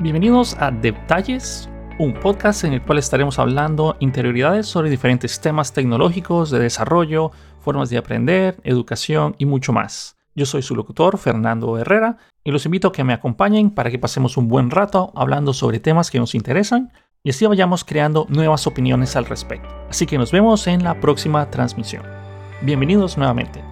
Bienvenidos a Detalles, un podcast en el cual estaremos hablando interioridades sobre diferentes temas tecnológicos, de desarrollo, formas de aprender, educación y mucho más. Yo soy su locutor, Fernando Herrera, y los invito a que me acompañen para que pasemos un buen rato hablando sobre temas que nos interesan y así vayamos creando nuevas opiniones al respecto. Así que nos vemos en la próxima transmisión. Bienvenidos nuevamente.